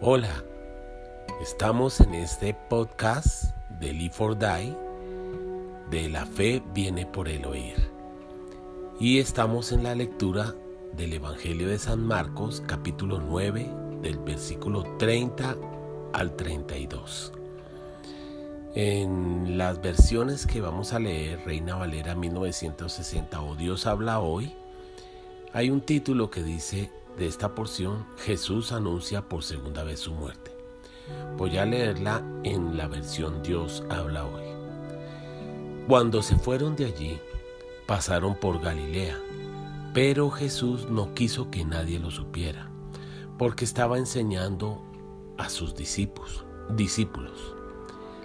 Hola, estamos en este podcast de Live for Die, de la fe viene por el oír. Y estamos en la lectura del Evangelio de San Marcos, capítulo 9, del versículo 30 al 32. En las versiones que vamos a leer, Reina Valera 1960 o Dios habla hoy, hay un título que dice de esta porción, Jesús anuncia por segunda vez su muerte. Voy a leerla en la versión Dios habla hoy. Cuando se fueron de allí, pasaron por Galilea, pero Jesús no quiso que nadie lo supiera, porque estaba enseñando a sus discípulos. discípulos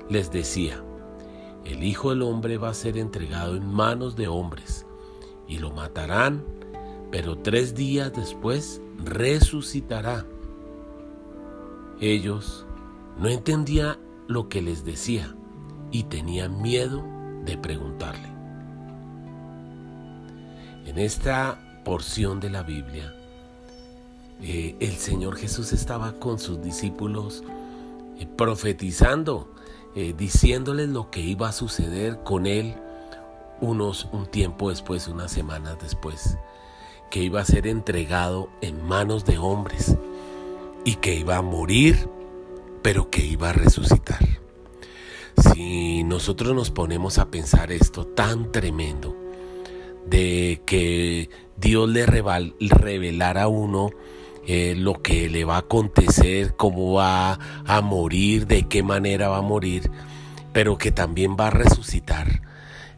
les decía, el Hijo del Hombre va a ser entregado en manos de hombres y lo matarán, pero tres días después resucitará. Ellos no entendían lo que les decía y tenían miedo de preguntarle. En esta porción de la Biblia, eh, el Señor Jesús estaba con sus discípulos eh, profetizando eh, diciéndoles lo que iba a suceder con él unos un tiempo después, unas semanas después, que iba a ser entregado en manos de hombres y que iba a morir, pero que iba a resucitar. Si nosotros nos ponemos a pensar esto tan tremendo, de que Dios le revelara a uno eh, lo que le va a acontecer, cómo va a morir, de qué manera va a morir, pero que también va a resucitar.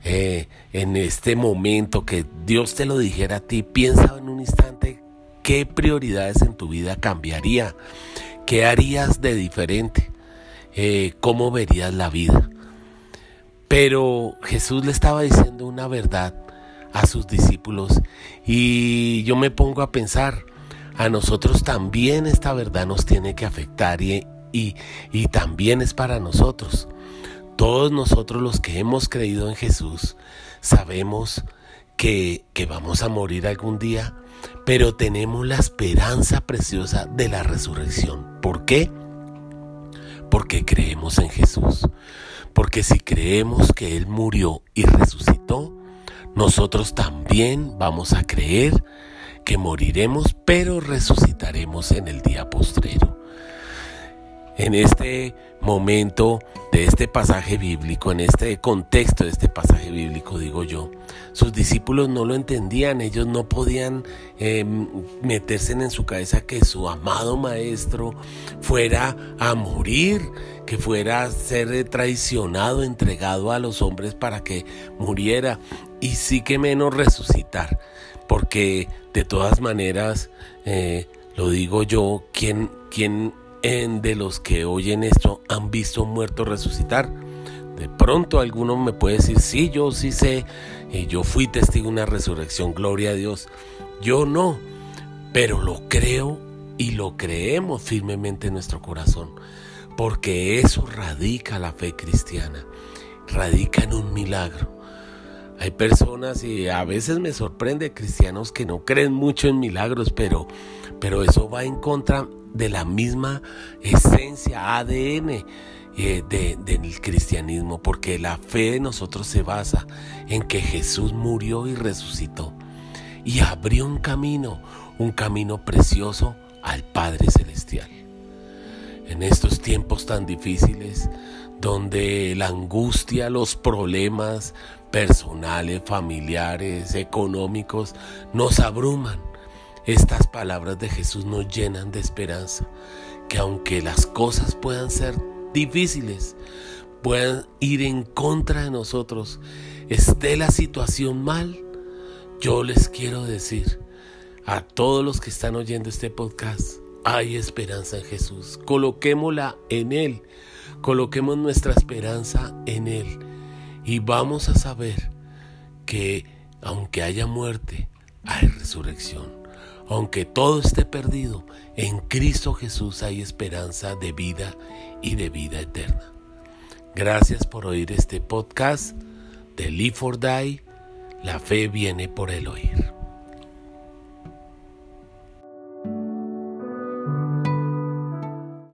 Eh, en este momento que Dios te lo dijera a ti, piensa en un instante qué prioridades en tu vida cambiaría, qué harías de diferente, eh, cómo verías la vida. Pero Jesús le estaba diciendo una verdad a sus discípulos y yo me pongo a pensar, a nosotros también esta verdad nos tiene que afectar y, y, también es para nosotros. Todos nosotros los que hemos creído en Jesús sabemos que, vamos a morir algún día, pero tenemos la esperanza preciosa de la resurrección. ¿Por qué? Porque creemos en Jesús. Porque si creemos que Él murió y resucitó, nosotros también vamos a creer que moriremos, pero resucitaremos en el día postrero. En este momento de este pasaje bíblico, en este contexto de este pasaje bíblico, digo yo, sus discípulos no lo entendían, ellos no podían em, meterse en su cabeza que su amado maestro fuera a morir, que fuera a ser traicionado, entregado a los hombres para que muriera y sí que menos resucitar porque de todas maneras, eh, lo digo yo, ¿quién, de los que oyen esto han visto un muerto resucitar? De pronto alguno me puede decir, sí, yo sí sé, eh, yo fui testigo de una resurrección, gloria a Dios. Yo no, pero lo creo y lo creemos firmemente en nuestro corazón, porque eso radica la fe cristiana, radica en un milagro. Hay personas y a veces me sorprende cristianos que no creen mucho en milagros, pero, pero eso va en contra de la misma esencia, ADN eh, del cristianismo, porque la fe de nosotros se basa en que Jesús murió y resucitó y abrió un camino, un camino precioso al Padre Celestial. En estos tiempos tan difíciles, donde la angustia, los problemas personales, familiares, económicos, nos abruman. Estas palabras de Jesús nos llenan de esperanza, que aunque las cosas puedan ser difíciles, puedan ir en contra de nosotros, esté la situación mal, yo les quiero decir a todos los que están oyendo este podcast, hay esperanza en Jesús. Coloquémosla en Él. Coloquemos nuestra esperanza en Él y vamos a saber que aunque haya muerte, hay resurrección. Aunque todo esté perdido, en Cristo Jesús hay esperanza de vida y de vida eterna. Gracias por oír este podcast de Live for Die. La fe viene por el oír.